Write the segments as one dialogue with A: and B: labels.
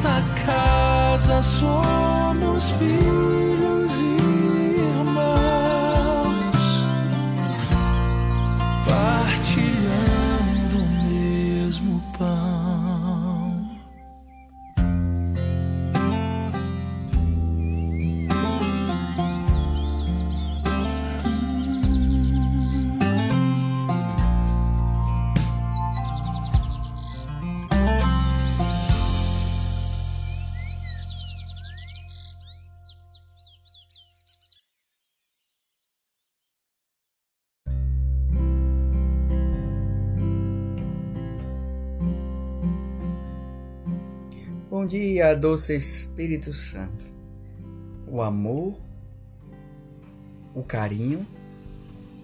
A: nesta casa somos filhos
B: Bom dia, doce Espírito Santo. O amor, o carinho,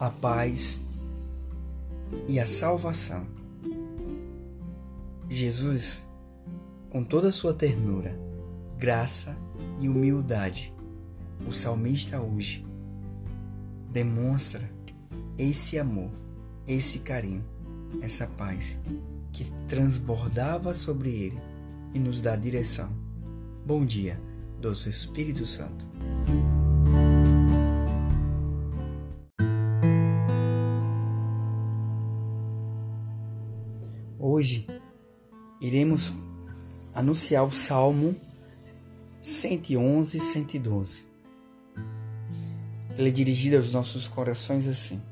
B: a paz e a salvação. Jesus, com toda a sua ternura, graça e humildade, o salmista hoje demonstra esse amor, esse carinho, essa paz que transbordava sobre ele e nos dá direção. Bom dia, doce Espírito Santo. Hoje iremos anunciar o Salmo 111 e 112. Ele é dirigido aos nossos corações assim: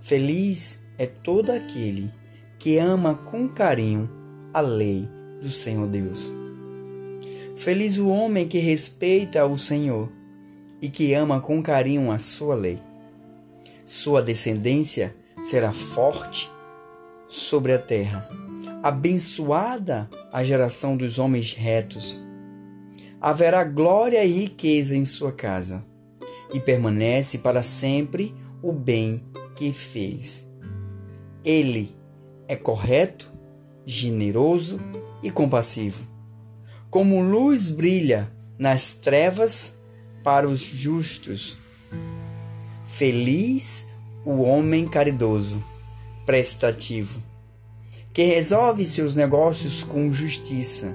B: Feliz é todo aquele que ama com carinho a lei do Senhor Deus. Feliz o homem que respeita o Senhor e que ama com carinho a sua lei. Sua descendência será forte sobre a terra. Abençoada a geração dos homens retos. Haverá glória e riqueza em sua casa, e permanece para sempre o bem que fez. Ele é correto, generoso e compassivo. Como luz brilha nas trevas para os justos. Feliz o homem caridoso, prestativo, que resolve seus negócios com justiça,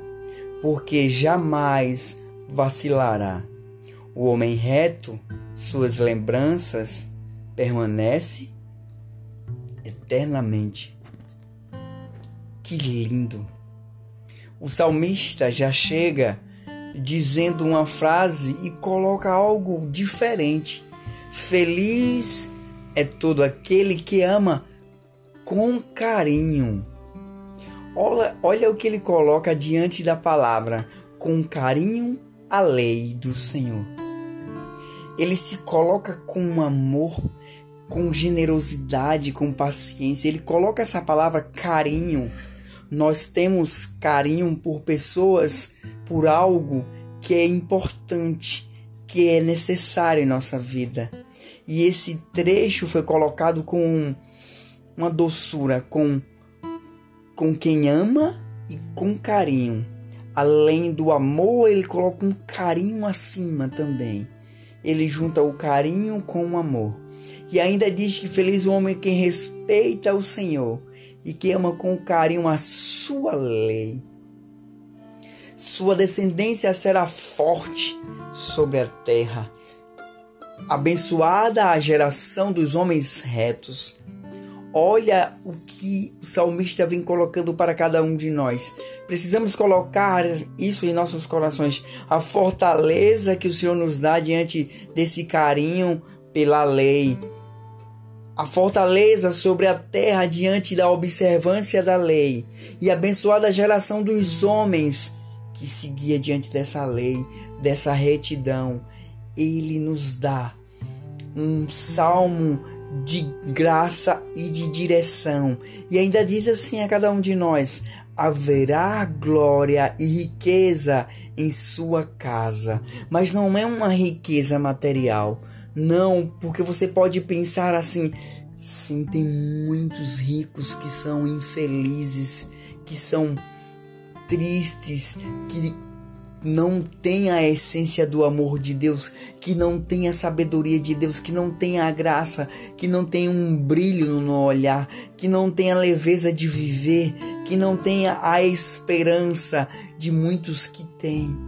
B: porque jamais vacilará. O homem reto, suas lembranças permanece eternamente. Que lindo! O salmista já chega dizendo uma frase e coloca algo diferente. Feliz é todo aquele que ama com carinho. Olha, olha o que ele coloca diante da palavra: com carinho a lei do Senhor. Ele se coloca com amor, com generosidade, com paciência. Ele coloca essa palavra carinho nós temos carinho por pessoas, por algo que é importante, que é necessário em nossa vida. E esse trecho foi colocado com uma doçura, com, com quem ama e com carinho. Além do amor, ele coloca um carinho acima também. Ele junta o carinho com o amor. E ainda diz que feliz o homem quem respeita o Senhor e que ama com carinho a sua lei. Sua descendência será forte sobre a terra. Abençoada a geração dos homens retos. Olha o que o salmista vem colocando para cada um de nós. Precisamos colocar isso em nossos corações. A fortaleza que o Senhor nos dá diante desse carinho pela lei a fortaleza sobre a terra diante da observância da lei, e abençoada a geração dos homens que seguia diante dessa lei, dessa retidão. Ele nos dá um salmo de graça e de direção. E ainda diz assim a cada um de nós: haverá glória e riqueza em sua casa, mas não é uma riqueza material não, porque você pode pensar assim: sim, tem muitos ricos que são infelizes, que são tristes, que não têm a essência do amor de Deus, que não têm a sabedoria de Deus, que não têm a graça, que não têm um brilho no olhar, que não têm a leveza de viver, que não tenha a esperança de muitos que têm.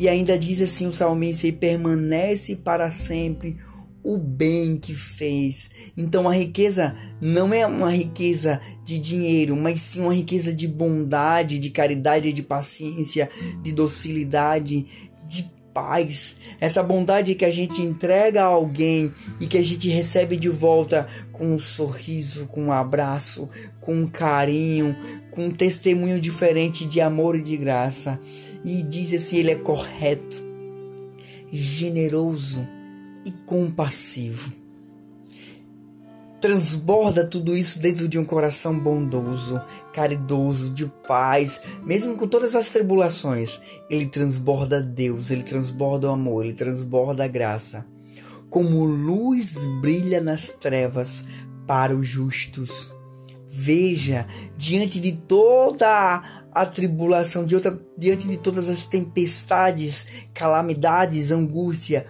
B: E ainda diz assim o salmista: e permanece para sempre o bem que fez. Então a riqueza não é uma riqueza de dinheiro, mas sim uma riqueza de bondade, de caridade, de paciência, de docilidade, de paz. Essa bondade que a gente entrega a alguém e que a gente recebe de volta com um sorriso, com um abraço, com um carinho, com um testemunho diferente de amor e de graça. E diz assim: ele é correto, generoso e compassivo. Transborda tudo isso dentro de um coração bondoso, caridoso, de paz, mesmo com todas as tribulações. Ele transborda Deus, ele transborda o amor, ele transborda a graça. Como luz brilha nas trevas para os justos. Veja, diante de toda a tribulação, diante de todas as tempestades, calamidades, angústia,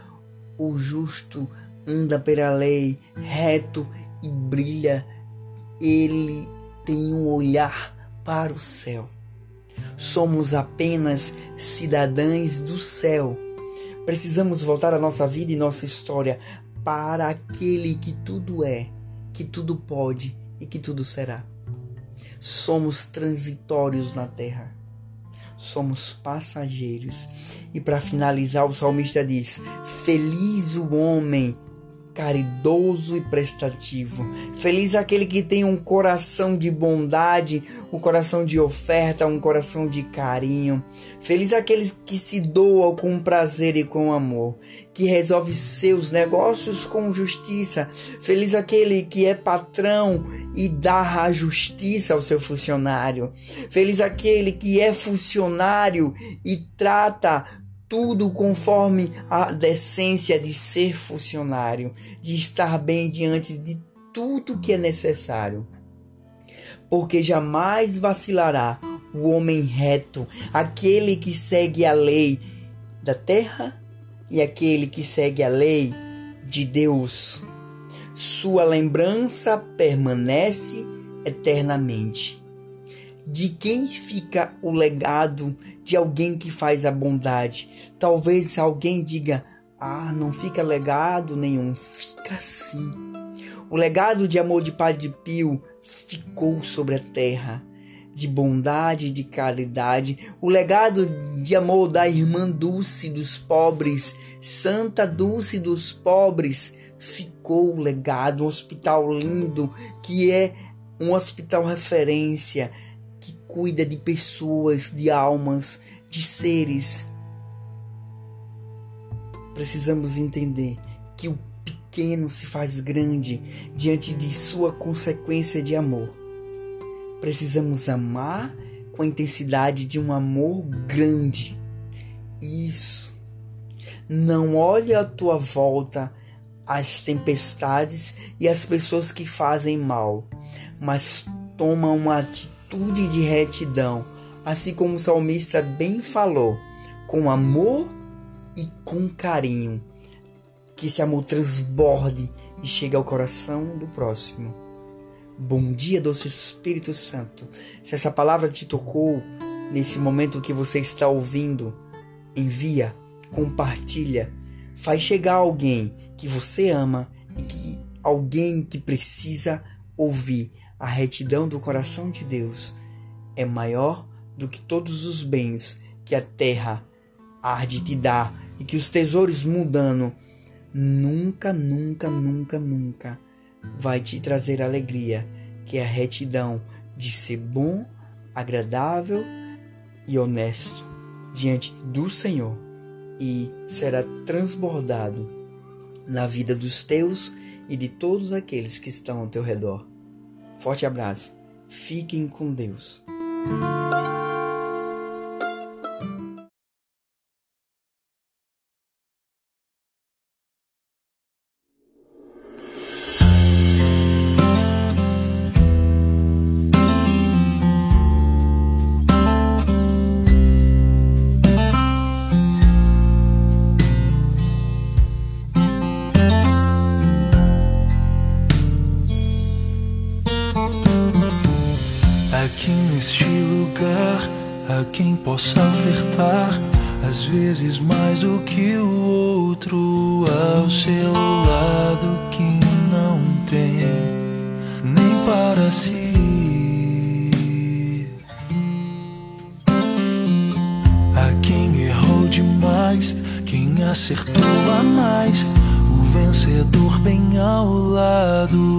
B: o justo anda pela lei reto e brilha. Ele tem um olhar para o céu. Somos apenas cidadãos do céu. Precisamos voltar a nossa vida e nossa história para aquele que tudo é, que tudo pode e que tudo será. Somos transitórios na terra somos passageiros. E para finalizar, o salmista diz: Feliz o homem caridoso e prestativo. Feliz aquele que tem um coração de bondade, um coração de oferta, um coração de carinho. Feliz aqueles que se doam com prazer e com amor, que resolve seus negócios com justiça. Feliz aquele que é patrão e dá a justiça ao seu funcionário. Feliz aquele que é funcionário e trata tudo conforme a decência de ser funcionário, de estar bem diante de tudo que é necessário. Porque jamais vacilará o homem reto, aquele que segue a lei da terra e aquele que segue a lei de Deus. Sua lembrança permanece eternamente. De quem fica o legado de alguém que faz a bondade. Talvez alguém diga: "Ah, não fica legado nenhum". Fica assim. O legado de amor de Padre Pio ficou sobre a terra, de bondade, de caridade. O legado de amor da irmã Dulce dos pobres, Santa Dulce dos pobres, ficou o legado, um hospital lindo que é um hospital referência cuida de pessoas, de almas, de seres. Precisamos entender que o pequeno se faz grande diante de sua consequência de amor. Precisamos amar com a intensidade de um amor grande. Isso. Não olhe à tua volta as tempestades e as pessoas que fazem mal, mas toma uma atitude atitude de retidão, assim como o salmista bem falou, com amor e com carinho. Que esse amor transborde e chegue ao coração do próximo. Bom dia, doce Espírito Santo. Se essa palavra te tocou nesse momento que você está ouvindo, envia, compartilha, faz chegar alguém que você ama e que alguém que precisa ouvir a retidão do coração de Deus é maior do que todos os bens que a terra há de te dar e que os tesouros mudando nunca, nunca, nunca, nunca vai te trazer alegria, que é a retidão de ser bom, agradável e honesto diante do Senhor e será transbordado na vida dos teus e de todos aqueles que estão ao teu redor. Forte abraço. Fiquem com Deus.
A: aqui neste lugar a quem possa ofertar, às vezes mais do que o outro ao seu lado que não tem nem para si. A quem errou demais, quem acertou a mais, o vencedor bem ao lado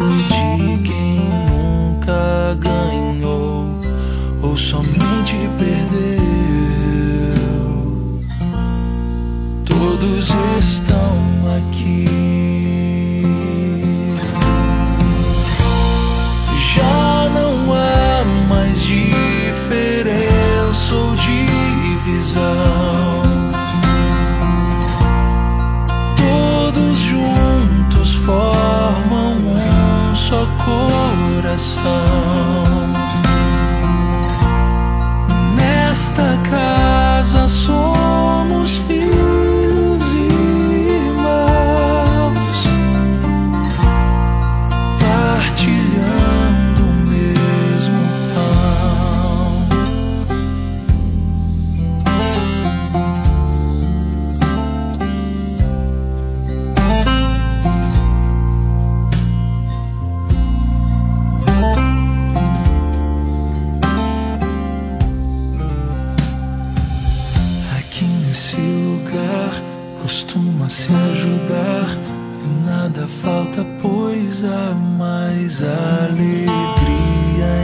A: mais alegria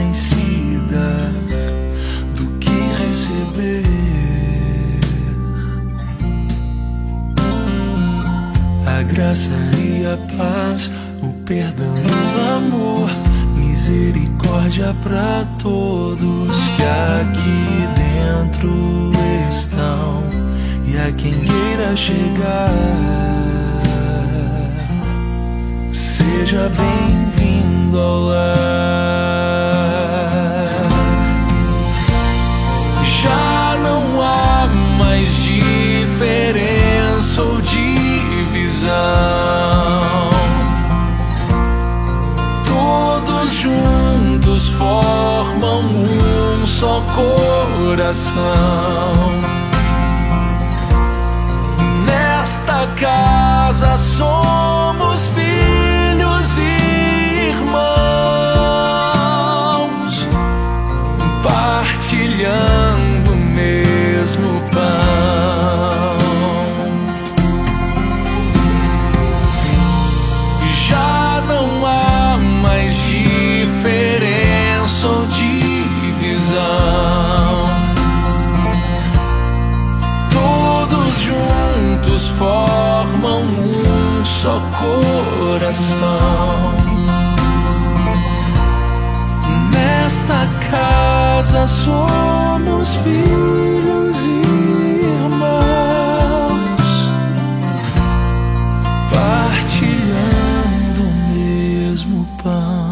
A: em se dar do que receber. A graça e a paz, o perdão e o amor, misericórdia para todos que aqui dentro estão e a quem queira chegar. Seja bem-vindo lar. Já não há mais diferença ou divisão. Todos juntos formam um só coração. Partilhando o mesmo pão.